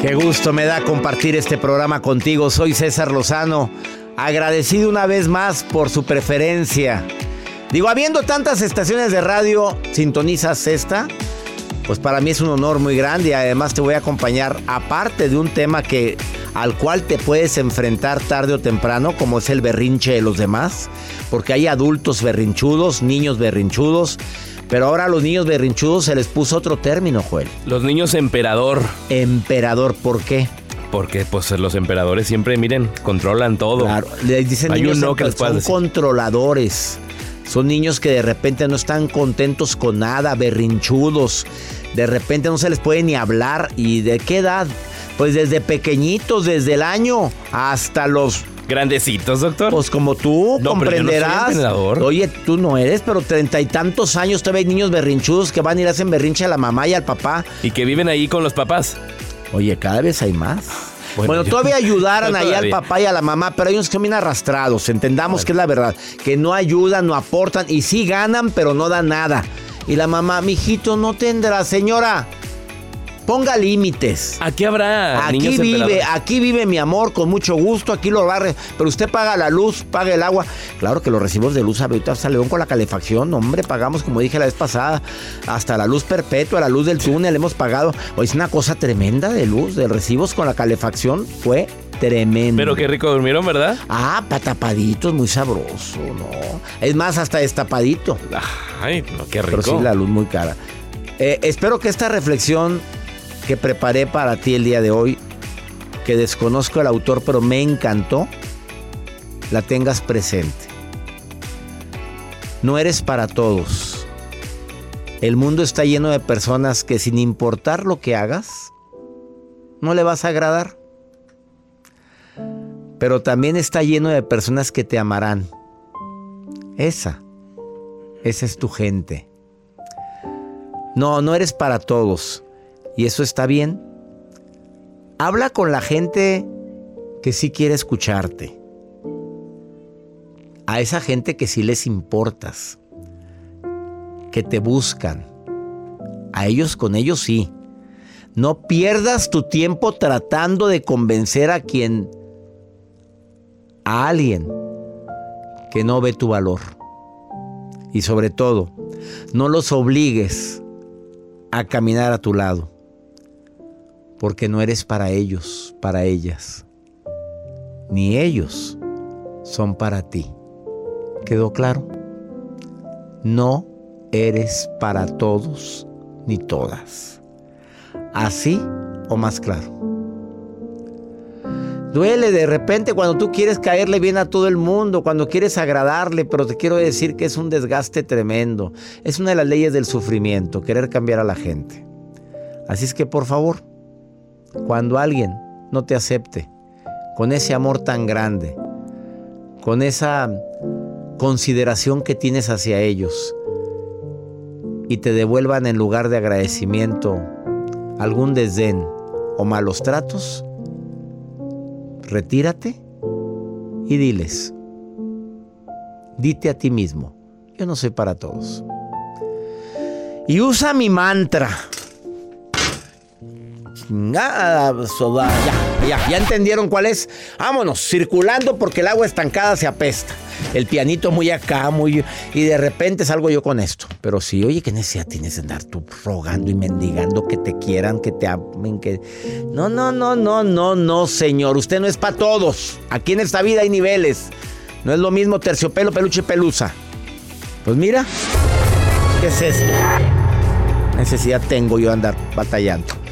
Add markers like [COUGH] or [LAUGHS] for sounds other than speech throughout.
Qué gusto me da compartir este programa contigo. Soy César Lozano. Agradecido una vez más por su preferencia. Digo, habiendo tantas estaciones de radio, ¿sintonizas esta? Pues para mí es un honor muy grande y además te voy a acompañar aparte de un tema que al cual te puedes enfrentar tarde o temprano, como es el berrinche de los demás, porque hay adultos berrinchudos, niños berrinchudos, pero ahora a los niños berrinchudos se les puso otro término, Joel. Los niños emperador. Emperador, ¿por qué? Porque pues los emperadores siempre, miren, controlan todo. Claro, les dicen Hay niños no que son decir. controladores. Son niños que de repente no están contentos con nada, berrinchudos. De repente no se les puede ni hablar. ¿Y de qué edad? Pues desde pequeñitos, desde el año hasta los Grandecitos, doctor. Pues como tú No, pero yo no soy comprenderás. Oye, tú no eres, pero treinta y tantos años todavía hay niños berrinchudos que van y le hacen berrinche a la mamá y al papá. y que viven ahí con los papás. Oye, cada vez hay más. Bueno, Bueno, yo- todavía [LAUGHS] ayudaran ahí al papá y a la mamá, pero hay unos que arrastrados, entendamos que es la verdad, que no ayudan, no aportan y sí ganan, pero no dan nada. Y la mamá, mijito, no tendrá, señora, ponga límites. Aquí habrá Aquí niños vive, aquí vive mi amor con mucho gusto, aquí lo barre, pero usted paga la luz, paga el agua. Claro que los recibos de luz, ahorita hasta León con la calefacción, hombre, pagamos, como dije la vez pasada, hasta la luz perpetua, la luz del túnel hemos pagado. Hoy es una cosa tremenda de luz, de recibos con la calefacción, fue tremendo. Pero qué rico durmieron, ¿verdad? Ah, patapaditos, muy sabroso, ¿no? Es más, hasta destapadito. Ay, no, qué rico. Pero sí, la luz muy cara. Eh, espero que esta reflexión que preparé para ti el día de hoy, que desconozco el autor, pero me encantó, la tengas presente. No eres para todos. El mundo está lleno de personas que sin importar lo que hagas, no le vas a agradar. Pero también está lleno de personas que te amarán. Esa, esa es tu gente. No, no eres para todos. Y eso está bien. Habla con la gente que sí quiere escucharte. A esa gente que sí les importas. Que te buscan. A ellos con ellos sí. No pierdas tu tiempo tratando de convencer a quien... a alguien que no ve tu valor. Y sobre todo, no los obligues a caminar a tu lado, porque no eres para ellos, para ellas, ni ellos son para ti. ¿Quedó claro? No eres para todos ni todas. Así o más claro. Duele de repente cuando tú quieres caerle bien a todo el mundo, cuando quieres agradarle, pero te quiero decir que es un desgaste tremendo. Es una de las leyes del sufrimiento, querer cambiar a la gente. Así es que por favor, cuando alguien no te acepte con ese amor tan grande, con esa consideración que tienes hacia ellos y te devuelvan en lugar de agradecimiento algún desdén o malos tratos, retírate y diles, dite a ti mismo, yo no soy para todos. Y usa mi mantra. Chingada, soda, ya. Ya, ya entendieron cuál es. Vámonos, circulando porque el agua estancada se apesta. El pianito muy acá, muy. Y de repente salgo yo con esto. Pero sí, oye, ¿qué necesidad tienes de andar tú rogando y mendigando que te quieran, que te amen, que. No, no, no, no, no, no, señor. Usted no es para todos. Aquí en esta vida hay niveles. No es lo mismo terciopelo, peluche y pelusa. Pues mira, ¿qué es esto? Necesidad tengo yo de andar batallando.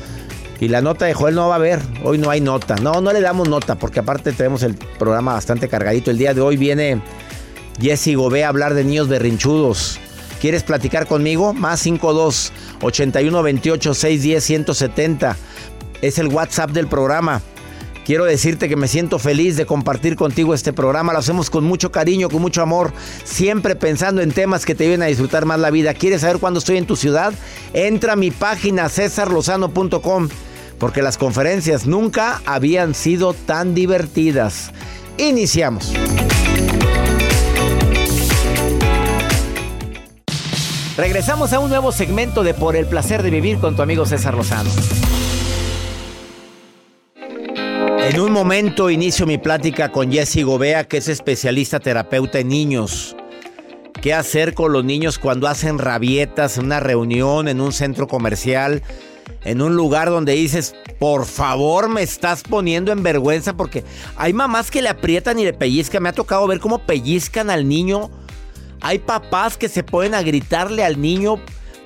Y la nota de Joel no va a haber. Hoy no hay nota. No, no le damos nota porque aparte tenemos el programa bastante cargadito. El día de hoy viene Jesse Gobé a hablar de niños berrinchudos. ¿Quieres platicar conmigo? Más 52 81 28 610 170. Es el WhatsApp del programa. Quiero decirte que me siento feliz de compartir contigo este programa. Lo hacemos con mucho cariño, con mucho amor, siempre pensando en temas que te ayuden a disfrutar más la vida. ¿Quieres saber cuándo estoy en tu ciudad? Entra a mi página cesarlozano.com porque las conferencias nunca habían sido tan divertidas. Iniciamos. Regresamos a un nuevo segmento de Por el placer de vivir con tu amigo César Lozano. En un momento inicio mi plática con Jesse Gobea, que es especialista terapeuta en niños. ¿Qué hacer con los niños cuando hacen rabietas en una reunión, en un centro comercial, en un lugar donde dices, por favor, me estás poniendo en vergüenza? Porque hay mamás que le aprietan y le pellizcan. Me ha tocado ver cómo pellizcan al niño. Hay papás que se ponen a gritarle al niño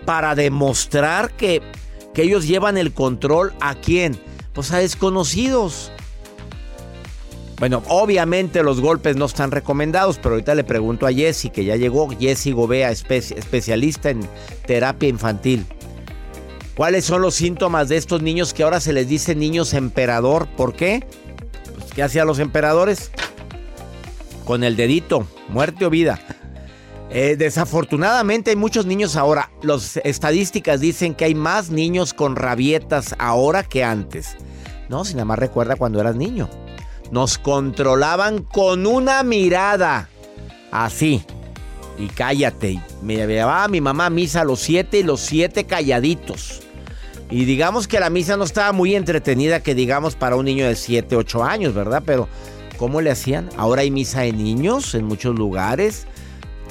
para demostrar que, que ellos llevan el control. ¿A quién? Pues a desconocidos. Bueno, obviamente los golpes no están recomendados, pero ahorita le pregunto a Jessy, que ya llegó, Jessy Gobea, especialista en terapia infantil. ¿Cuáles son los síntomas de estos niños que ahora se les dice niños emperador? ¿Por qué? Pues, ¿Qué hacían los emperadores? Con el dedito, muerte o vida. Eh, desafortunadamente hay muchos niños ahora. Las estadísticas dicen que hay más niños con rabietas ahora que antes. No, si nada más recuerda cuando eras niño. Nos controlaban con una mirada. Así. Y cállate. Me llevaba mi mamá a misa a los siete y los siete calladitos. Y digamos que la misa no estaba muy entretenida, que digamos para un niño de 7, 8 años, ¿verdad? Pero, ¿cómo le hacían? Ahora hay misa de niños en muchos lugares.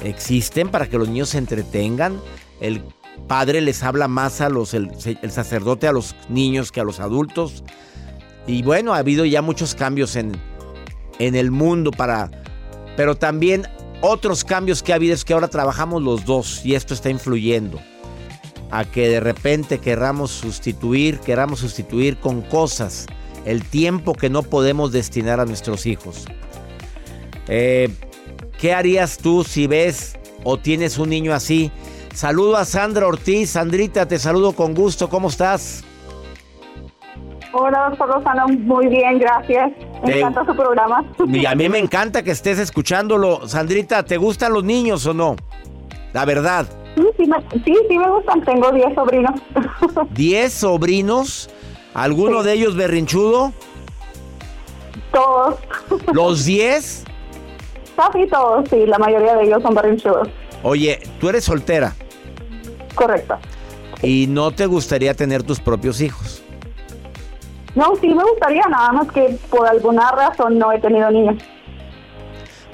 Existen para que los niños se entretengan. El padre les habla más a los, el sacerdote a los niños que a los adultos. Y bueno, ha habido ya muchos cambios en, en el mundo para... Pero también otros cambios que ha habido es que ahora trabajamos los dos y esto está influyendo a que de repente queramos sustituir, queramos sustituir con cosas el tiempo que no podemos destinar a nuestros hijos. Eh, ¿Qué harías tú si ves o tienes un niño así? Saludo a Sandra Ortiz. Sandrita, te saludo con gusto. ¿Cómo estás? Hola, doctor Rosano. Muy bien, gracias. Me encanta su programa. Y a mí me encanta que estés escuchándolo. Sandrita, ¿te gustan los niños o no? La verdad. Sí, sí, me, sí, sí me gustan. Tengo 10 sobrinos. [LAUGHS] ¿Diez sobrinos? ¿Alguno de ellos berrinchudo? todos. ¿Los diez? Casi todos, sí. La mayoría de ellos son berrinchudos. Oye, tú eres soltera Correcto. y no te gustaría tener tus propios hijos. No, sí me gustaría, nada más que por alguna razón no he tenido niños.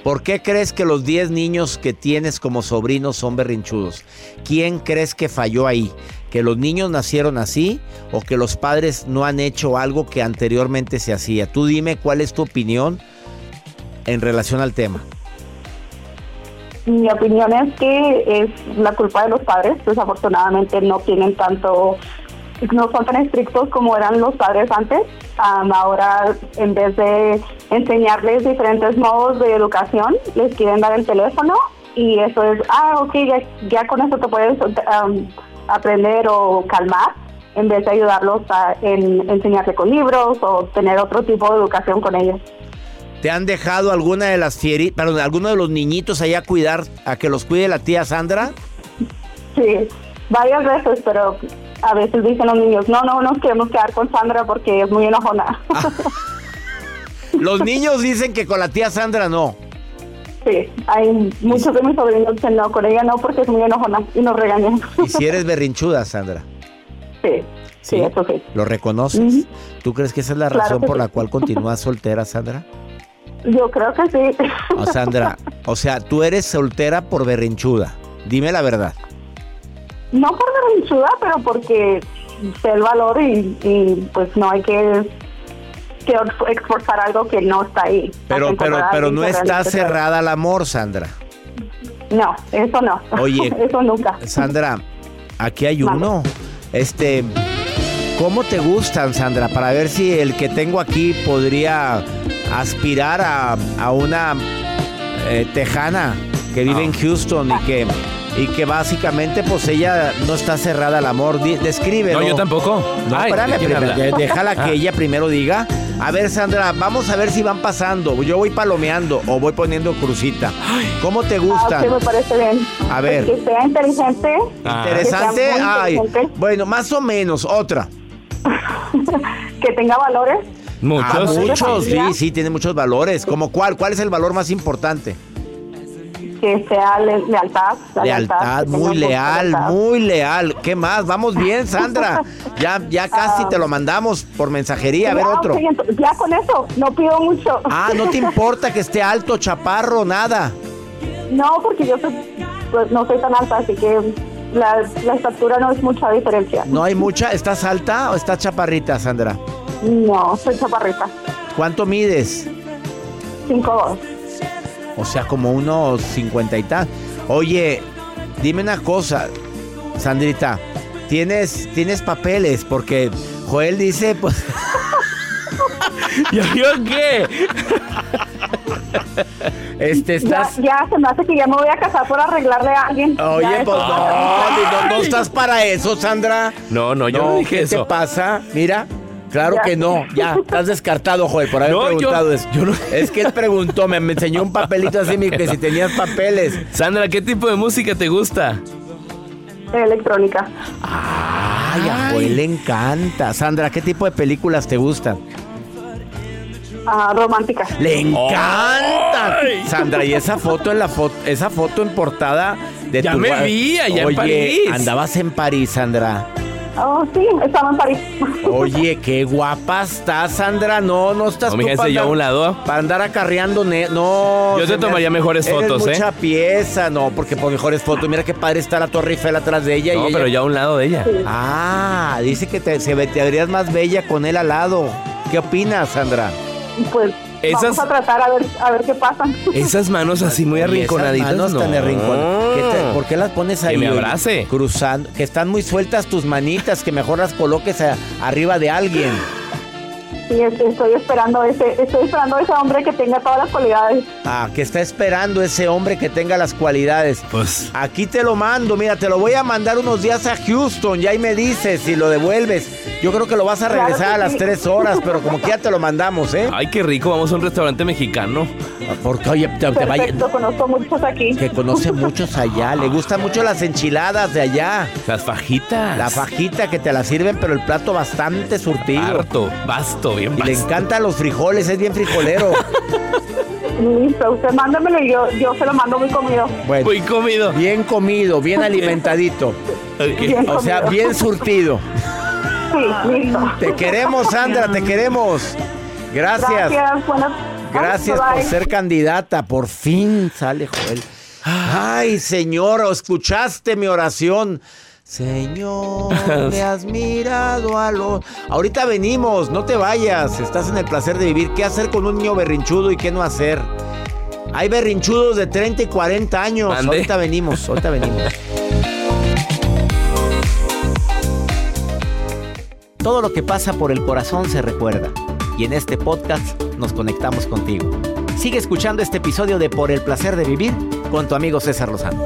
¿Por qué crees que los 10 niños que tienes como sobrinos son berrinchudos? ¿Quién crees que falló ahí? ¿Que los niños nacieron así o que los padres no han hecho algo que anteriormente se hacía? Tú dime cuál es tu opinión en relación al tema. Mi opinión es que es la culpa de los padres. Desafortunadamente no tienen tanto, no son tan estrictos como eran los padres antes. Am, ahora, en vez de enseñarles diferentes modos de educación, les quieren dar el teléfono y eso es, ah, ok, ya, ya con eso te puedes am, aprender o calmar, en vez de ayudarlos a, en enseñarle con libros o tener otro tipo de educación con ellos. ¿Te han dejado alguna de las fieritas, perdón, alguno de los niñitos allá a cuidar, a que los cuide la tía Sandra? Sí, varias veces, pero a veces dicen los niños, no, no nos queremos quedar con Sandra porque es muy enojona. [LAUGHS] Los niños dicen que con la tía Sandra no. sí, hay muchos de mis sobrinos que no, con ella no porque es muy enojona y nos regañan. Y si eres berrinchuda, Sandra. sí, Sí, eso sí. ¿Lo reconoces? ¿Tú crees que esa es la Claro razón por sí. la cual continúas soltera, Sandra? Yo creo que sí. Sandra, o sea, tú eres soltera por berrinchuda. Dime la verdad. No por berrinchuda, pero porque sé el valor y, y, pues no hay que, que esforzar algo que no está ahí. Pero, pero, pero no está cerrada al amor, Sandra. No, eso no. Oye. [LAUGHS] eso nunca. Sandra, aquí hay uno. Este, ¿cómo te gustan, Sandra? Para ver si el que tengo aquí podría aspirar a, a una eh, tejana que vive en Houston y que y que básicamente pues ella no está cerrada al amor. Descríbelo. No, yo tampoco. No, Ay, espérame, ¿de quién primero, déjala que Ah. ella primero diga. A ver, Sandra, vamos a ver si van pasando. Yo voy palomeando o voy poniendo crucita. ¿Cómo te Ah, gustan? ok, me parece bien. A ver. Que sea inteligente. Interesante. Que sea Ay, bueno, más o menos. Otra. [LAUGHS] que tenga valores. Muchos. Ah, muchos, sí, sí, tiene muchos valores. ¿Como cuál? ¿Cuál es el valor más importante? Que sea le- lealtad. Lealtad, muy leal, lealtad. muy leal. ¿Qué más? Vamos bien, [LAUGHS] Sandra. Ya, ya casi te lo mandamos por mensajería. A ver Ya, otro. ya con eso, no pido mucho. Ah, no te [LAUGHS] importa que esté alto, chaparro, nada. No, porque yo soy- pues, no soy tan alta, así que la, la estatura no es mucha diferencia. No hay mucha. ¿Estás alta o estás chaparrita, Sandra? No, soy chaparrita. ¿Cuánto mides? 5'2". O sea, como unos cincuenta y tal. Oye, dime una cosa, Sandrita. ¿Tienes, tienes papeles? Porque Joel dice, pues... [LAUGHS] ¿Yo, yo qué? [LAUGHS] Este, Ya, estás... ya se me hace que ya me voy a casar por arreglarle a alguien. Oye, Ya pues no, no, no estás para eso, Sandra. No, no, yo no, dije ¿qué eso. te pasa? Mira, claro Ya. que no. Ya, estás descartado, Joel, por haber No, yo- preguntado eso. yo no- Es que él preguntó, me, me enseñó un papelito así, mi- que si tenías papeles. Sandra, ¿qué tipo de música te gusta? Electrónica. Ay, a Joel le encanta. Sandra, ¿qué tipo de películas te gustan? Ah, romántica. Le encanta. Sandra, y esa foto en la foto, esa foto en portada de Ya tu me vi allá en Oye, París. andabas en París, Sandra. Oh, sí, estaba en París. Oye, qué guapa estás, Sandra. No, no estás No, tú fíjense, para yo a un lado. Para andar acarreando, no. Yo te me tomaría mejores eres fotos, ¿eh? mucha pieza, no, porque por mejores fotos. Mira qué padre está la Torre Eiffel atrás de ella. y No, ella- pero ya a un lado de ella. Ah, dice que te, se ve- te verías más bella con él al lado. ¿Qué opinas, Sandra? Pues Esas- vamos a tratar a ver, a ver qué pasa. Esas manos así muy [LAUGHS] Oye, esas arrinconaditas. manos tan no. arrincon- ¿Qué te- ¿Por qué las pones ahí? Que me oye? abrace. Cruzando. Que están muy sueltas tus manitas, que mejor las coloques a- arriba de alguien. Sí, es- estoy esperando ese, estoy esperando ese hombre que tenga todas las cualidades. Ah, que está esperando ese hombre que tenga las cualidades. Pues, Aquí te lo mando, mira, te lo voy a mandar unos días a Houston, ya ahí me dices si lo devuelves. Yo creo que lo vas a regresar a las sí. tres horas, pero como que ya te lo mandamos, ¿eh? ay, qué rico. Vamos a un restaurante mexicano. Porque, oye, te, te vaya- conozco muchos aquí. que conoce muchos allá, le gustan mucho las enchiladas de allá. Las fajitas. La fajita que te la sirven, pero el plato bastante surtido. Harto, basto, bien Y le encantan los frijoles, es bien frijolero. [LAUGHS] Listo, usted mándamelo y yo, yo se lo mando muy comido. Bueno, Muy comido. bien comido, bien [LAUGHS] alimentadito. Bien O sea, comido. bien surtido. Sí, listo. Te queremos, Sandra, te queremos. Gracias. Gracias, buenas Gracias Bye, por bye. ser candidata. Por fin sale Joel. Ay, Señor, ¿escuchaste mi oración? Señor, [LAUGHS] me has mirado a lo... Ahorita venimos, no te vayas. Estás en el placer de vivir. ¿Qué hacer con un niño berrinchudo y qué no hacer? Hay berrinchudos de 30 y 40 años. Ahorita venimos, ahorita venimos. Todo lo que pasa por el corazón se recuerda. Y en este podcast nos conectamos contigo. Sigue escuchando este episodio de Por el placer de vivir con tu amigo César Lozano.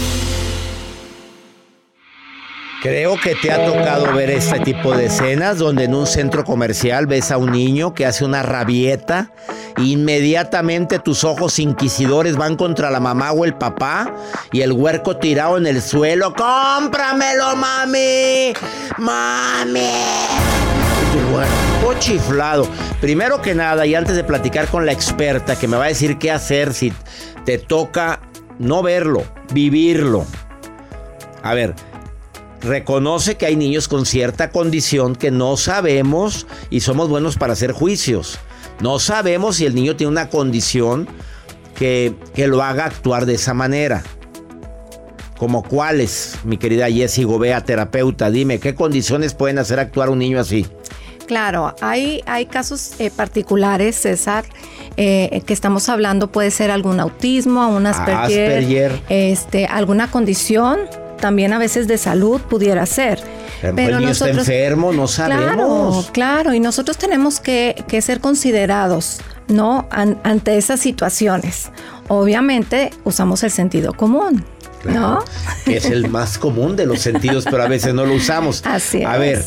Creo que te ha tocado ver este tipo de escenas donde en un centro comercial ves a un niño que hace una rabieta, inmediatamente tus ojos inquisidores van contra la mamá o el papá y el huerco tirado en el suelo, cómpramelo mami, mami. Huerco chiflado. Primero que nada, y antes de platicar con la experta que me va a decir qué hacer si te toca no verlo, vivirlo. A ver, reconoce que hay niños con cierta condición que no sabemos y somos buenos para hacer juicios. No sabemos si el niño tiene una condición que, que lo haga actuar de esa manera. ¿Como cuáles, mi querida Jessie Gobea, terapeuta? Dime, ¿qué condiciones pueden hacer actuar un niño así? Claro, hay, hay casos eh, particulares, César, eh, que estamos hablando, puede ser algún autismo, un Asperger, Asperger. Este, alguna condición, también a veces de salud pudiera ser. Pero el niño está enfermo, no sabemos. Claro, claro, y nosotros tenemos que, que ser considerados, ¿no? An- ante esas situaciones. Obviamente usamos el sentido común, ¿no? que es el más común de los sentidos, pero a veces no lo usamos. [LAUGHS] Así A es. ver,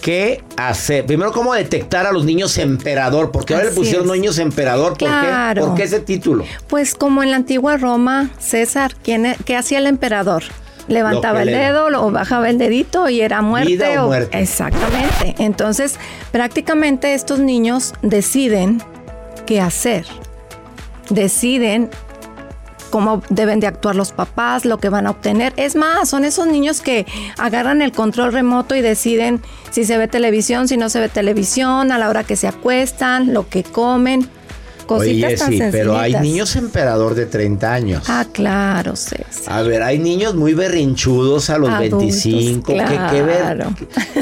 ¿qué hacer? Primero, ¿cómo detectar a los niños emperador? Porque ahora le pusieron es. niños emperador. ¿Por Claro. qué? ¿Por qué ese título? Pues como en la antigua Roma, César, ¿quién, e- ¿qué hacía el emperador? Levantaba el le- dedo lo- o bajaba el dedito y era muerte. Vida o muerte. Exactamente. Entonces, prácticamente estos niños deciden qué hacer. Deciden cómo deben de actuar los papás, lo que van a obtener. Es más, son esos niños que agarran el control remoto y deciden si se ve televisión, si no se ve televisión, a la hora que se acuestan, lo que comen. Cositas Oye, tan sí, pero hay niños emperador de 30 años. Ah, claro, César. A ver, hay niños muy berrinchudos a los Adultos, 25. Qué- Qué, ver-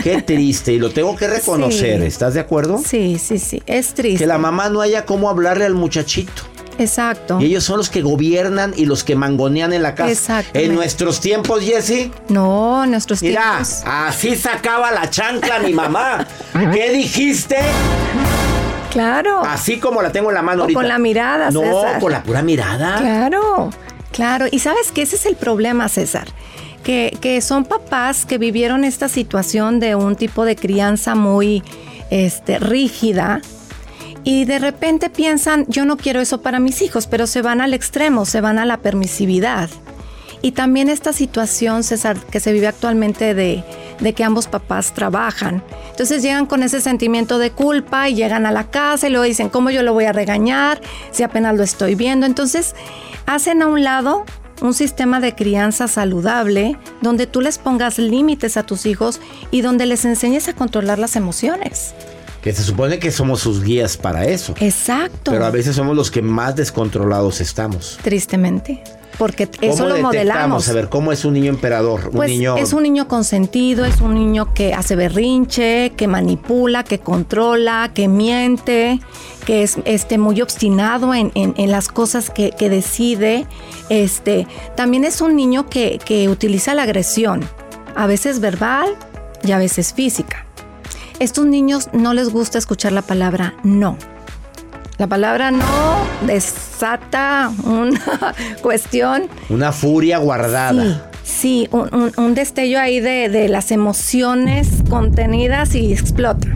qué- triste. Y lo tengo que reconocer. Sí. ¿Estás de acuerdo? Sí, sí, sí. Es triste. Que la mamá no haya cómo hablarle al muchachito. Exacto. Y ellos son los que gobiernan y los que mangonean en la casa. Exactamente. En nuestros tiempos, Jesse. No, nuestros Mira, tiempos. así sacaba la chancla mi mamá. [LAUGHS] ¿Qué dijiste? Claro. Así como la tengo en la mano O ahorita. con la mirada, No, César. con la pura mirada. Claro, claro. Y sabes que ese es el problema, César. Que, que son papás que vivieron esta situación de un tipo de crianza muy este, rígida. Y de repente piensan, yo no quiero eso para mis hijos, pero se van al extremo, se van a la permisividad. Y también esta situación, que se vive actualmente de, de que ambos papás trabajan. Entonces llegan con ese sentimiento de culpa y llegan a la casa y luego dicen, ¿cómo yo lo voy a regañar si apenas lo estoy viendo? Entonces hacen a un lado un sistema de crianza saludable donde tú les pongas límites a tus hijos y donde les enseñes a controlar las emociones. Que se supone que somos sus guías para eso. Exacto. Pero a veces somos los que más descontrolados estamos. Tristemente. Porque eso ¿Cómo lo modelamos. A ver, ¿cómo es un niño emperador? Un Pues niño. es un niño consentido, es un niño que hace berrinche, que manipula, que controla, que miente, que es este, muy obstinado en, en- en las cosas que, que decide. Este, también es un niño que, que utiliza la agresión, a veces verbal y a veces física. Estos niños no les gusta escuchar la palabra no. La palabra no desata una [LAUGHS] cuestión Una furia guardada. Sí, sí, un, un- un destello ahí de, de las emociones contenidas y explota.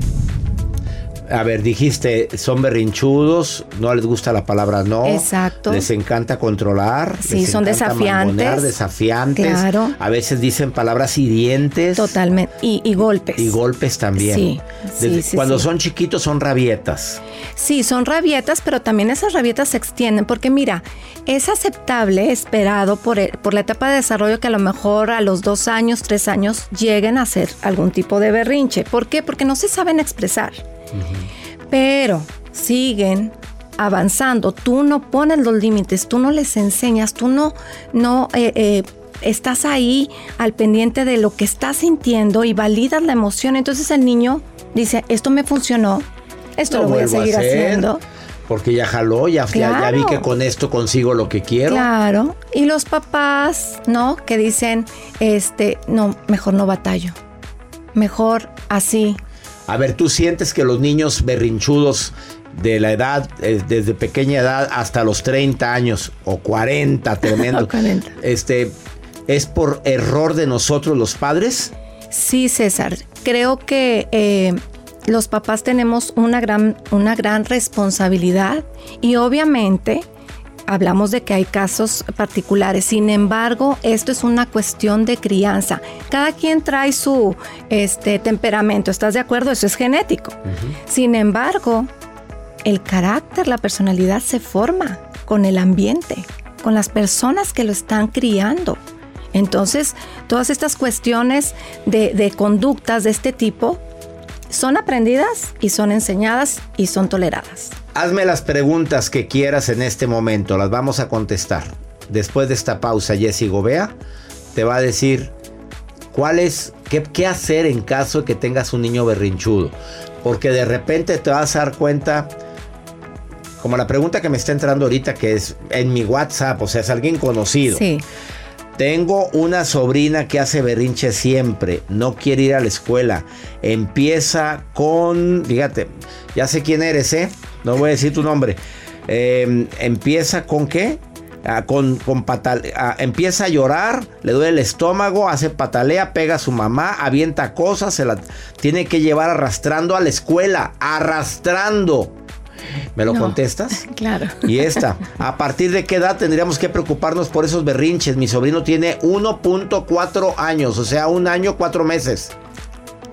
A ver, dijiste, son berrinchudos, no les gusta la palabra no. Exacto. Les encanta controlar. Sí, les son encanta desafiantes. desafiantes. Claro. A veces dicen palabras hirientes. Totalmente. Y, y golpes. Y golpes también. Sí, sí, Desde- sí, Cuando sí. son chiquitos son rabietas. Sí, son rabietas, pero también esas rabietas se extienden, porque mira, es aceptable, esperado por, el- por la etapa de desarrollo que a lo mejor a los dos años, tres años lleguen a hacer algún tipo de berrinche. ¿Por qué? Porque no se saben expresar. Pero siguen avanzando. Tú no pones los límites, tú no les enseñas, tú no, no eh, eh, estás ahí al pendiente de lo que estás sintiendo y validas la emoción. Entonces el niño dice, esto me funcionó, esto lo, voy a seguir haciendo. Porque ya jaló, ya, ya- ya vi que con esto consigo lo que quiero. Claro. Y los papás, ¿no? Que dicen, este, no, mejor no batallo. Mejor así. A ver, ¿tú sientes que los niños berrinchudos de la edad, eh, desde pequeña edad hasta los 30 años o 40, [LAUGHS] tremendo, O 40. este, ¿Es por error de nosotros los padres? Sí, César. Creo que eh, los papás tenemos una gran, una gran responsabilidad y obviamente hablamos de que hay casos particulares. Sin embargo, esto es una cuestión de crianza. Cada quien trae su este, temperamento. ¿Estás de acuerdo? Eso es genético. Sin embargo, el carácter, la personalidad se forma con el ambiente, con las personas que lo están criando. Entonces, todas estas cuestiones de, de conductas de este tipo son aprendidas y son enseñadas y son toleradas. Hazme las preguntas que quieras en este momento, las vamos a contestar. Después de esta pausa, Jessy Gobea te va a decir cuál es, qué, qué hacer en caso de que tengas un niño berrinchudo. Porque de repente te vas a dar cuenta, como la pregunta que me está entrando ahorita, que es en mi WhatsApp, o sea, es alguien conocido. Sí. Tengo una sobrina que hace berrinche siempre, no quiere ir a la escuela. Empieza con, fíjate, ya sé quién eres, ¿eh? No voy a decir tu nombre. Eh, empieza con qué? Ah, con, con patal, ah, empieza a llorar, le duele el estómago, hace patalea, pega a su mamá, avienta cosas, se la tiene que llevar arrastrando a la escuela, arrastrando. ¿Me lo No. contestas? [LAUGHS] Claro. Y esta, ¿a partir de qué edad tendríamos que preocuparnos por esos berrinches? Mi sobrino tiene 1.4 años, o sea, un año, cuatro meses.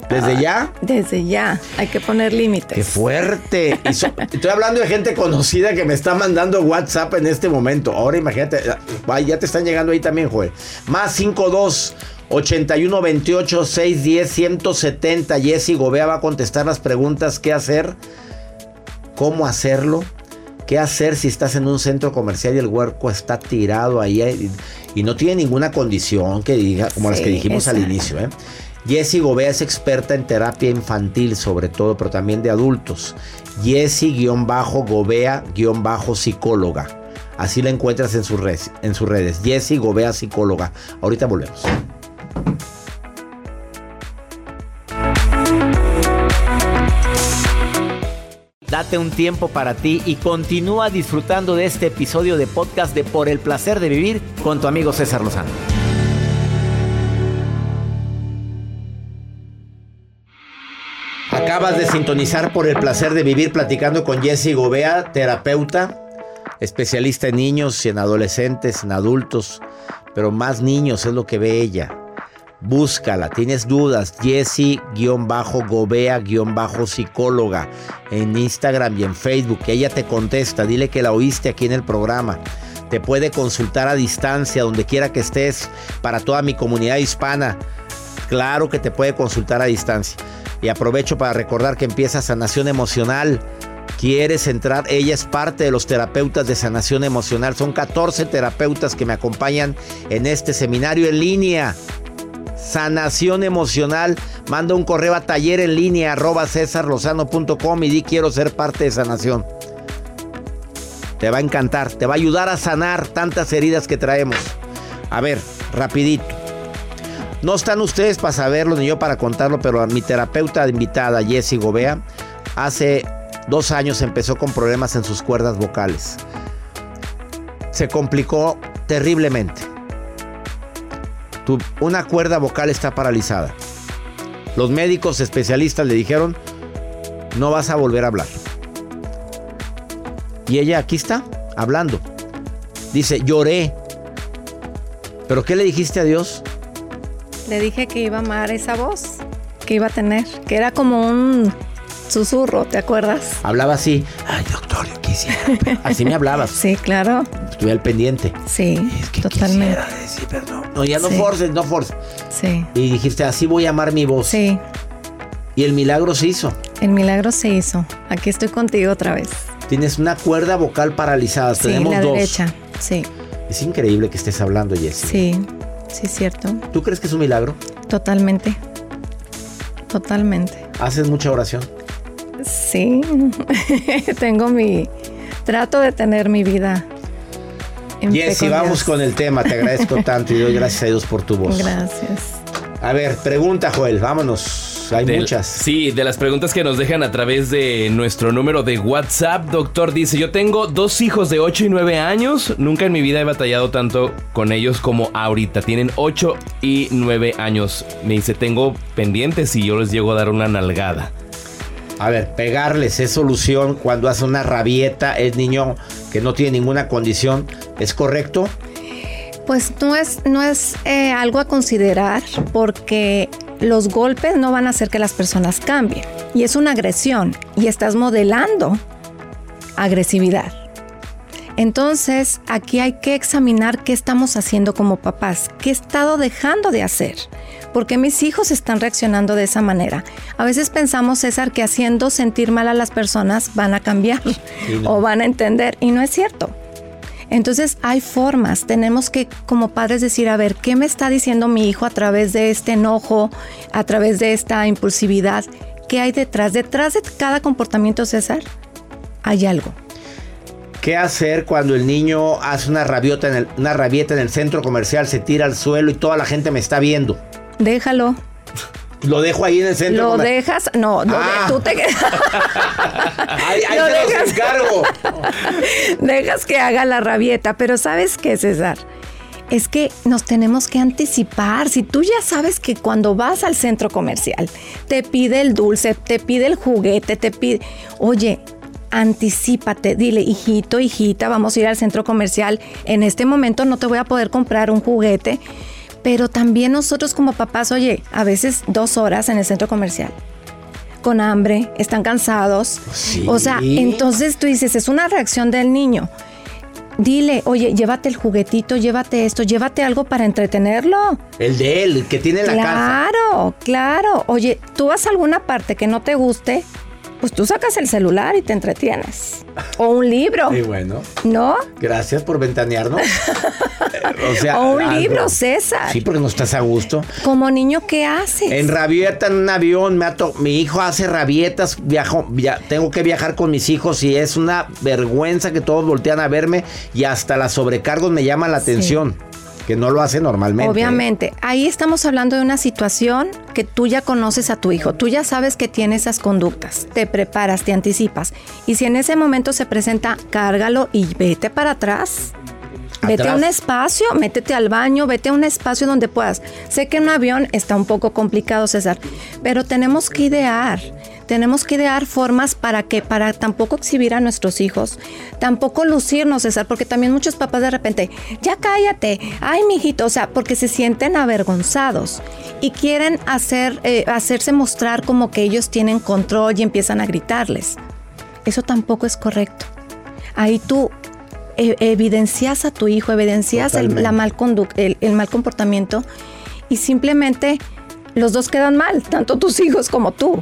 ¿Desde ya? Desde ya, hay que poner límites. ¡Qué fuerte! Y so- estoy hablando de gente conocida que me está mandando WhatsApp en este momento. Ahora imagínate, ya te están llegando ahí también, Joel. Más 52 81 28 610 170. Jessy Gobea va a contestar las preguntas: ¿qué hacer? ¿Cómo hacerlo? ¿Qué hacer si estás en un centro comercial y el huerco está tirado ahí eh, y, y no tiene ninguna condición que diga, como las que dijimos al inicio? ¿eh? Jessie Gobea es experta en terapia infantil, sobre todo, pero también de adultos. Jessie-Gobea-psicóloga. Así la encuentras en sus, redes, en sus redes. Jessie Gobea Psicóloga. Ahorita volvemos. Date un tiempo para ti y continúa disfrutando de este episodio de podcast de Por el placer de vivir con tu amigo César Lozano. Acabas de sintonizar por el placer de vivir platicando con Jessie Gobea, terapeuta, especialista en niños y en adolescentes, en adultos, pero más niños es lo que ve ella. Búscala, tienes dudas, Jessie-Gobea-psicóloga en Instagram y en Facebook. Ella te contesta, dile que la oíste aquí en el programa. Te puede consultar a distancia, donde quiera que estés, para toda mi comunidad hispana. Claro que te puede consultar a distancia. Y aprovecho para recordar que empieza sanación emocional. ¿Quieres entrar? Ella es parte de los terapeutas de sanación emocional. Son 14 terapeutas que me acompañan en este seminario en línea. Sanación emocional. Manda un correo a taller en línea arroba cesarlozano.com y di quiero ser parte de sanación. Te va a encantar, te va a ayudar a sanar tantas heridas que traemos. A ver, rapidito. No están ustedes para saberlo ni yo para contarlo, pero mi terapeuta invitada, Jessie Gobea, hace dos años empezó con problemas en sus cuerdas vocales. Se complicó terriblemente. Tu- una cuerda vocal está paralizada. Los médicos especialistas le dijeron, no vas a volver a hablar. Y ella aquí está, hablando. Dice, lloré. ¿Pero qué le dijiste a Dios? Le dije que iba a amar esa voz que iba a tener, que era como un susurro, ¿te acuerdas? Hablaba así. Ay, doctor, yo quisiera. Así me hablabas. Sí, claro. Estuve al pendiente. Sí, totalmente. No, ya no Sí. forces, no forces. Sí, Y dijiste, así voy a amar mi voz. sí. Y el milagro se hizo. El milagro se hizo. Aquí estoy contigo otra vez. Tienes una cuerda vocal paralizada. Sí, Tenemos la dos. derecha. Sí, Es increíble que estés hablando, Jessie. sí, sí, es cierto. ¿Tú crees que es un milagro? Totalmente. Totalmente. ¿Haces mucha oración? Sí. [LAUGHS] Tengo mi. Trato de tener mi vida. Con vamos con el tema. Te agradezco [LAUGHS] tanto y doy gracias a Dios por tu voz. Gracias. A ver, pregunta, Joel. Vámonos. hay muchas. Sí, de las preguntas que nos dejan a través de nuestro número de WhatsApp, doctor dice, yo tengo dos hijos de 8 y 9 años, nunca en mi vida he batallado tanto con ellos como ahorita, tienen 8 y 9 años. Me dice, tengo pendientes y yo les llego a dar una nalgada. A ver, pegarles es solución cuando hace una rabieta, es niño que no tiene ninguna condición, ¿es correcto? Pues no es, no es eh, algo a considerar porque los golpes no van a hacer que las personas cambien. Y es una agresión y estás modelando agresividad. Entonces, aquí hay que examinar qué estamos haciendo como papás, qué he estado dejando de hacer, por qué mis hijos están reaccionando de esa manera. A veces pensamos, César, que haciendo sentir mal a las personas van a cambiar no. [LAUGHS] o van a entender, y no es cierto. Entonces hay formas, tenemos que como padres decir, a ver, ¿qué me está diciendo mi hijo a través de este enojo, a través de esta impulsividad? ¿Qué hay detrás? Detrás de cada comportamiento, César, hay algo. ¿Qué hacer cuando el niño hace una rabiota en el, una rabieta en el centro comercial, se tira al suelo y toda la gente me está viendo? Déjalo. Lo dejo ahí en el centro Lo dejas, no, no, Ah. tú te [LAUGHS] Ahí, ahí Lo se los dejas. encargo. dejas que haga la rabieta, pero ¿sabes qué, César? Es que nos tenemos que anticipar. Si tú ya sabes que cuando vas al centro comercial te pide el dulce, te pide el juguete, te pide, oye, anticípate, dile, hijito, hijita, vamos a ir al centro comercial. En este momento no te voy a poder comprar un juguete, pero también nosotros como papás, oye, a veces dos horas en el centro comercial con hambre, están cansados. O sea, entonces tú dices, es una reacción del niño. Dile, oye, llévate el juguetito, llévate esto, llévate algo para entretenerlo. El de él, el que tiene en la casa. Claro, claro. Oye, tú vas a alguna parte que no te guste, pues tú sacas el celular y te entretienes. O un libro, [LAUGHS] Y bueno, ¿no? gracias por ventanearnos. [LAUGHS] O sea, O un algo. libro, César. Sí, porque no estás a gusto. Como niño, ¿qué haces? En rabieta en un avión, me ato- mi hijo hace rabietas, viajo, via- tengo que viajar con mis hijos y es una vergüenza que todos voltean a verme y hasta las sobrecargos me llaman la atención, que no lo hace normalmente. Obviamente, ahí estamos hablando de una situación que tú ya conoces a tu hijo, tú ya sabes que tiene esas conductas, te preparas, te anticipas. Y si en ese momento se presenta, cárgalo y vete para atrás. Vete a Atrás. un espacio, métete al baño, vete a un espacio donde puedas. Sé que en un avión está un poco complicado, César, pero tenemos que idear. Tenemos que idear formas para que, para tampoco exhibir a nuestros hijos, tampoco lucirnos, César, porque también muchos papás de repente, ya cállate, ay, mijito, o sea, porque se sienten avergonzados y quieren hacer, eh, hacerse mostrar como que ellos tienen control y empiezan a gritarles. Eso tampoco es correcto. Ahí tú e- evidencias a tu hijo, evidencias el, la mal conduc- el, el mal comportamiento y simplemente los dos quedan mal, tanto tus hijos como tú.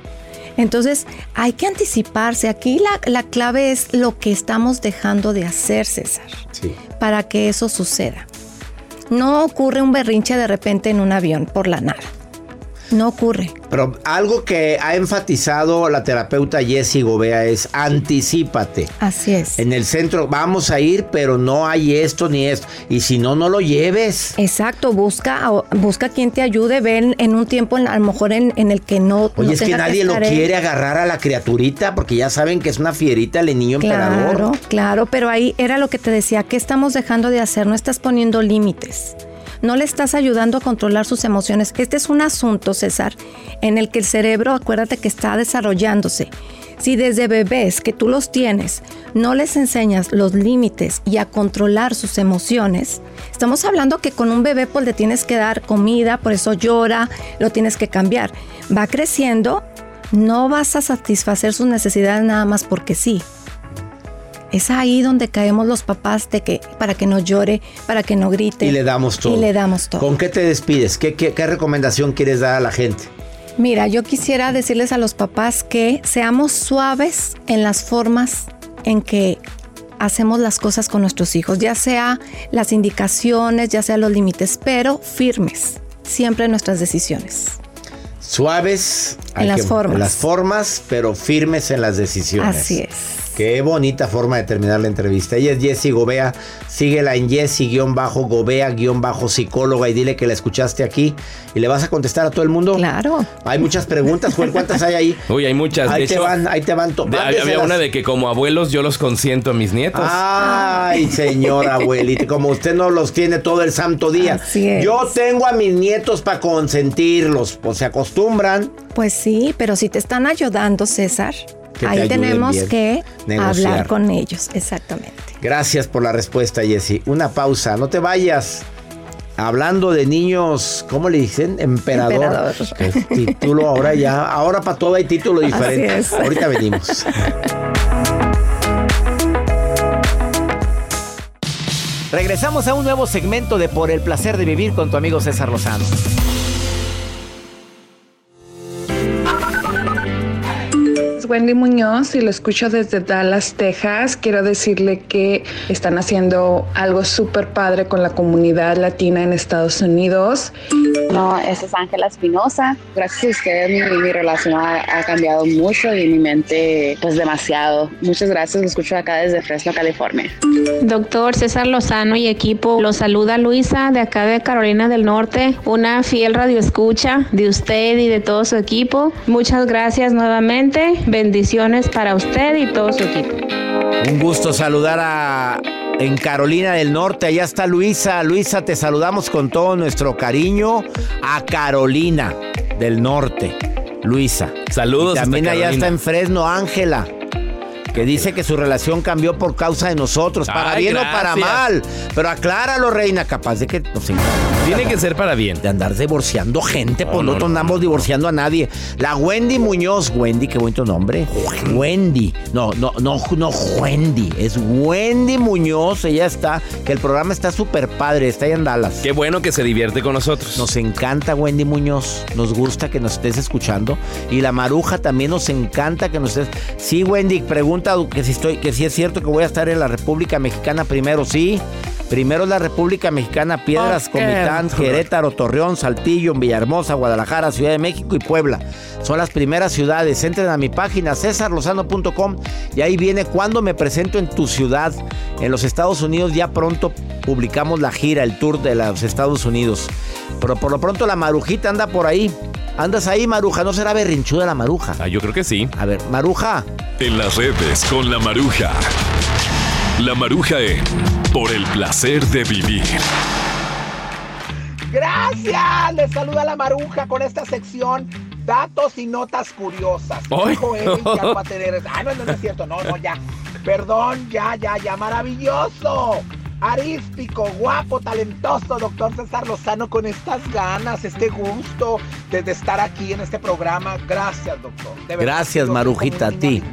Entonces hay que anticiparse. Aquí la, la clave es lo que estamos dejando de hacer, César, Sí. para que eso suceda. No ocurre un berrinche de repente en un avión por la nada. No ocurre. Pero algo que ha enfatizado la terapeuta Jessie Gobea es anticípate. Así es. En el centro vamos a ir, pero no hay esto ni esto. Y si no, no lo lleves. Exacto, busca, busca quien te ayude, ven en un tiempo en- a lo mejor en, en el que no. Oye, no es que nadie lo quiere agarrar a la criaturita porque ya saben que es una fierita el niño emperador. Claro, claro, pero ahí era lo que te decía, ¿qué estamos dejando de hacer? No estás poniendo límites. No le estás ayudando a controlar sus emociones. Este es un asunto, César, en el que el cerebro, acuérdate que está desarrollándose. Si desde bebés que tú los tienes, no les enseñas los límites y a controlar sus emociones, estamos hablando que con un bebé pues le tienes que dar comida, por eso llora, lo tienes que cambiar. Va creciendo, no vas a satisfacer sus necesidades nada más porque sí. Es ahí donde caemos los papás de que para que no llore, para que no grite. Y le damos todo. Y le damos todo. ¿Con qué te despides? ¿Qué, qué, qué recomendación quieres dar a la gente? Mira, yo quisiera decirles a los papás que seamos suaves en las formas en que hacemos las cosas con nuestros hijos, ya sea las indicaciones, ya sea los límites, pero firmes siempre en nuestras decisiones. Suaves. En las formas. En las formas, pero firmes en las decisiones. Así es. Qué bonita forma de terminar la entrevista. Ella es Jessie Gobea. Síguela en Jessie-Gobea-psicóloga y dile que la escuchaste aquí. ¿Y le vas a contestar a todo el mundo? Claro. Hay muchas preguntas, Joel. ¿Cuántas hay ahí? Uy, hay muchas. Ahí de te hecho, van, ahí te van. de- había una de que como abuelos yo los consiento a mis nietos. Ay, señora abuelita, como usted no los tiene todo el santo día. Así es. Yo tengo a mis nietos para consentirlos, pues se acostumbran. Pues sí, pero si te están ayudando, César, Que ahí tenemos bien. que Negociar. hablar con ellos, exactamente. Gracias por la respuesta, Jessy. Una pausa, no te vayas. Hablando de niños, ¿cómo le dicen? Emperador. Título ahora ya. Ahora para todo hay título Así diferente. es. Ahorita venimos. Regresamos a un nuevo segmento de Por el placer de vivir con tu amigo César Lozano. Wendy Muñoz y lo escucho desde Dallas, Texas. Quiero decirle que están haciendo algo súper padre con la comunidad latina en Estados Unidos. No, esa es Ángela Espinosa. Gracias a ustedes mi, mi relación ha, ha cambiado mucho y mi mente pues demasiado. Muchas gracias, lo escucho acá desde Fresno, California. Doctor César Lozano y equipo, los saluda Luisa de acá de Carolina del Norte, una fiel radioescucha de usted y de todo su equipo. Muchas gracias nuevamente, bendiciones para usted y todo su equipo. Un gusto saludar a en Carolina del Norte. Allá está Luisa. Luisa, te saludamos con todo nuestro cariño a Carolina del Norte. Luisa. Saludos Y también hasta allá está en Fresno Ángela. Que dice que su relación cambió por causa de nosotros, para Ay, bien o para mal. Pero acláralo, reina, capaz de que nos. Tiene que ser para bien. De andar divorciando gente, pues no, no andamos divorciando a nadie. La Wendy Muñoz, Wendy, qué bonito nombre. Wendy. No, no, no, no, Wendy. Es Wendy Muñoz. Ella está, que el programa está súper padre, está ahí en Dallas. Qué bueno que se divierte con nosotros. Nos encanta Wendy Muñoz. Nos gusta que nos estés escuchando. Y la Maruja también nos encanta que nos estés. Sí, Wendy, pregunta que si estoy, que si es cierto que voy a estar en la República Mexicana primero. Sí. Primero la República Mexicana, Piedras. Comitán, Querétaro, Torreón, Saltillo, Villahermosa, Guadalajara, Ciudad de México y Puebla. Son las primeras ciudades. Entren a mi página cesarlozano.com y ahí viene cuando me presento en tu ciudad. En los Estados Unidos ya pronto publicamos la gira, el tour de los Estados Unidos. Pero por lo pronto la Marujita anda por ahí. ¿Andas ahí, Maruja? ¿No será berrinchuda la Maruja? Ah, yo creo que sí. A ver, Maruja. En las redes con la maruja. La maruja en Por el placer de vivir. Gracias, les saluda la Maruja con esta sección datos y notas curiosas. ¡Ay! Dijo él, ya no [LAUGHS] va a tener. Ah, no, no, no es cierto, no, no, ya. Perdón, ya, ya, ya, maravilloso. Arístico, guapo, talentoso, doctor César Lozano, con estas ganas, este gusto de, de estar aquí en este programa. Gracias, doctor. De verdad, Gracias, Marujita, a ti.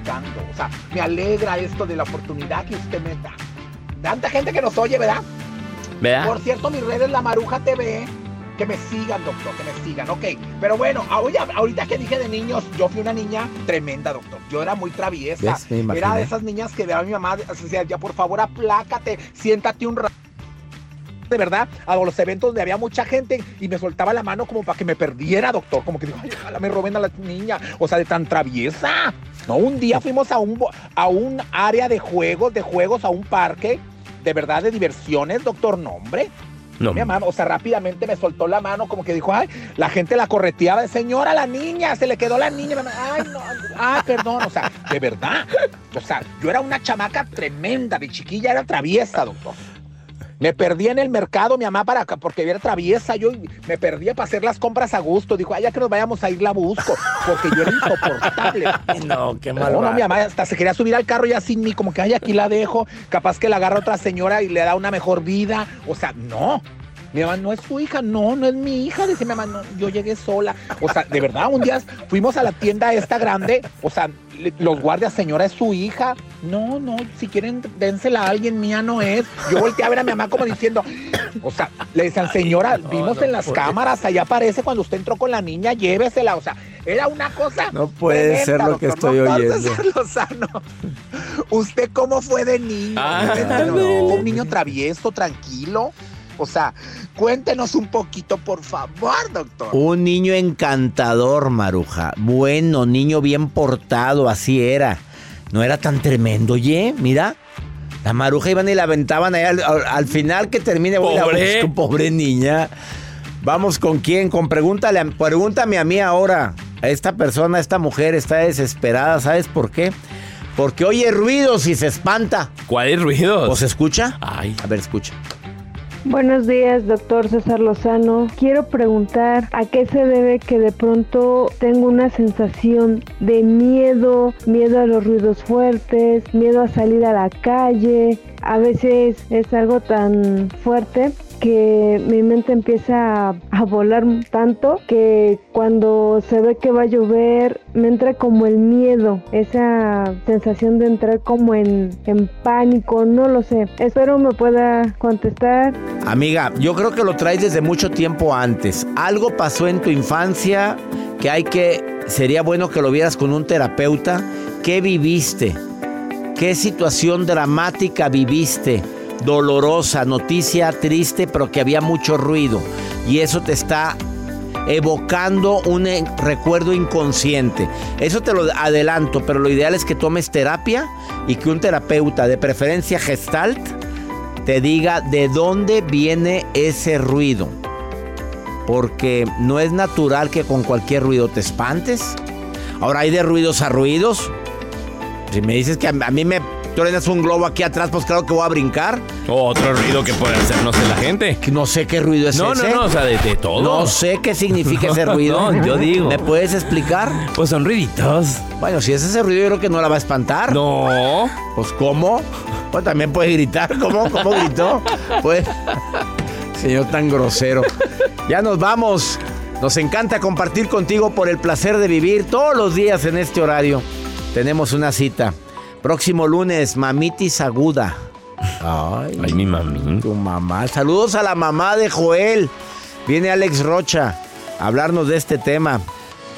O sea, me alegra esto de la oportunidad que usted me da. Tanta gente que nos oye, ¿verdad? ¿Verdad? Por cierto, mis redes La Maruja TV. Que me sigan, doctor, que me sigan, ok. Pero bueno, ahorita, ahorita que dije de niños, yo fui una niña tremenda, doctor. Yo era muy traviesa. Me Era de esas niñas que veía a mi mamá, decía, ya por favor aplácate, siéntate un rato. De verdad, a los eventos donde había mucha gente y me soltaba la mano como para que me perdiera, doctor. Como que digo, ay, ojalá me roben a la niña. O sea, de tan traviesa. No, un día fuimos a un, a un área de juegos, de juegos, a un parque, de verdad, de diversiones, doctor. No, hombre. No. Mi mamá, o sea, rápidamente me soltó la mano, como que dijo, ay, la gente la correteaba, señora, la niña, se le quedó la niña, ay, no, ay, perdón, o sea, de verdad, o sea, yo era una chamaca tremenda, de chiquilla era traviesa, doctor. Me perdí en el mercado, mi mamá, para acá, porque era traviesa, yo me perdía para hacer las compras a gusto. Dijo, ay, ya que nos vayamos a ir, la busco, porque yo era insoportable. [LAUGHS] No, qué No, no, mi mamá hasta se quería subir al carro ya sin mí, como que, ay, aquí la dejo, capaz que la agarra otra señora y le da una mejor vida. O sea, no. Mi mamá no es su hija, no, no es mi hija. Dice mi mamá, no, yo llegué sola. O sea, de verdad, un día fuimos a la tienda esta grande, o sea, los guardias, señora, es su hija. No, no, si quieren, dénsela a alguien, mía no es. Yo volteé a ver a mi mamá como diciendo, o sea, le decían, señora, vimos en las cámaras, allá aparece cuando usted entró con la niña, llévesela. O sea, era una cosa. No puede ser lo que estoy oyendo. César [LAUGHS] Lozano, ¿usted cómo fue de niño? Ah, No, un niño travieso, tranquilo. O sea, cuéntenos un poquito, por favor, doctor. Un niño encantador, Maruja. Bueno, niño bien portado, así era. No era tan tremendo, oye, mira. La maruja iban y la aventaban ahí al, al- al final que termine. Pobre. buscar- pobre niña. Vamos con quién, con pregúntale, a- pregúntame a mí ahora. Esta persona, esta mujer está desesperada, ¿sabes por qué? Porque oye ruidos y se espanta. ¿Cuáles ruidos? ¿O se escucha? Ay. A ver, escucha. Buenos días, doctor César Lozano. Quiero preguntar a qué se debe que de pronto tengo una sensación de miedo, miedo a los ruidos fuertes, miedo a salir a la calle. A veces es algo tan fuerte que mi mente empieza a, volar tanto que cuando se ve que va a llover me entra como el miedo, esa sensación de entrar como en, en pánico, no lo sé. Espero me pueda contestar. Amiga, yo creo que lo traes desde mucho tiempo antes. Algo pasó en tu infancia que hay que, sería bueno que lo vieras con un terapeuta. ¿Qué viviste? ¿Qué situación dramática viviste? Dolorosa, noticia triste, pero que había mucho ruido. Y eso te está evocando un eh, recuerdo inconsciente. Eso te lo adelanto, pero lo ideal es que tomes terapia y que un terapeuta, de preferencia gestalt, te diga de dónde viene ese ruido. Porque no es natural que con cualquier ruido te espantes. Ahora hay de ruidos a ruidos. Si me dices que a, a mí me truenas un globo aquí atrás, pues claro que voy a brincar. O otro ruido que puede hacer, no sé, la gente. No sé qué ruido es No, ese. no, no, o sea, de, de todo. No sé qué significa ese [LAUGHS] ruido. No, yo digo. ¿Me puedes explicar? Pues son ruiditos. Bueno, si es ese ruido, yo creo que no la va a espantar. No. Pues, ¿cómo? Pues también puede gritar. ¿Cómo? ¿Cómo gritó? Pues. Señor tan grosero. Ya nos vamos. Nos encanta compartir contigo por el placer de vivir todos los días en este horario. Tenemos una cita. Próximo lunes, mamitis aguda. Ay, Ay, mi mami. tu mamá. Saludos a la mamá de Joel. Viene Alex Rocha a hablarnos de este tema.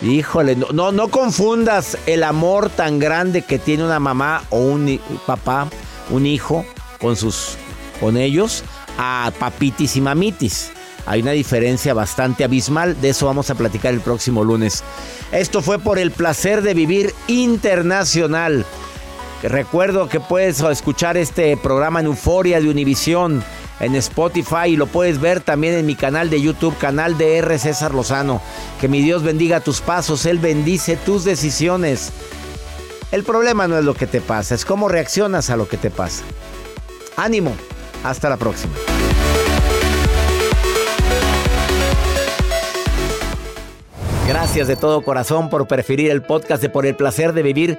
Híjole, no, no, no confundas el amor tan grande que tiene una mamá o un papá, un hijo con sus con ellos a papitis y mamitis. Hay una diferencia bastante abismal, de eso vamos a platicar el próximo lunes. Esto fue por el placer de vivir internacional. Recuerdo que puedes escuchar este programa en Euforia de Univisión en Spotify y lo puedes ver también en mi canal de YouTube, canal de R. César Lozano. Que mi Dios bendiga tus pasos, Él bendice tus decisiones. El problema no es lo que te pasa, es cómo reaccionas a lo que te pasa. Ánimo, hasta la próxima. Gracias de todo corazón por preferir el podcast de Por el placer de vivir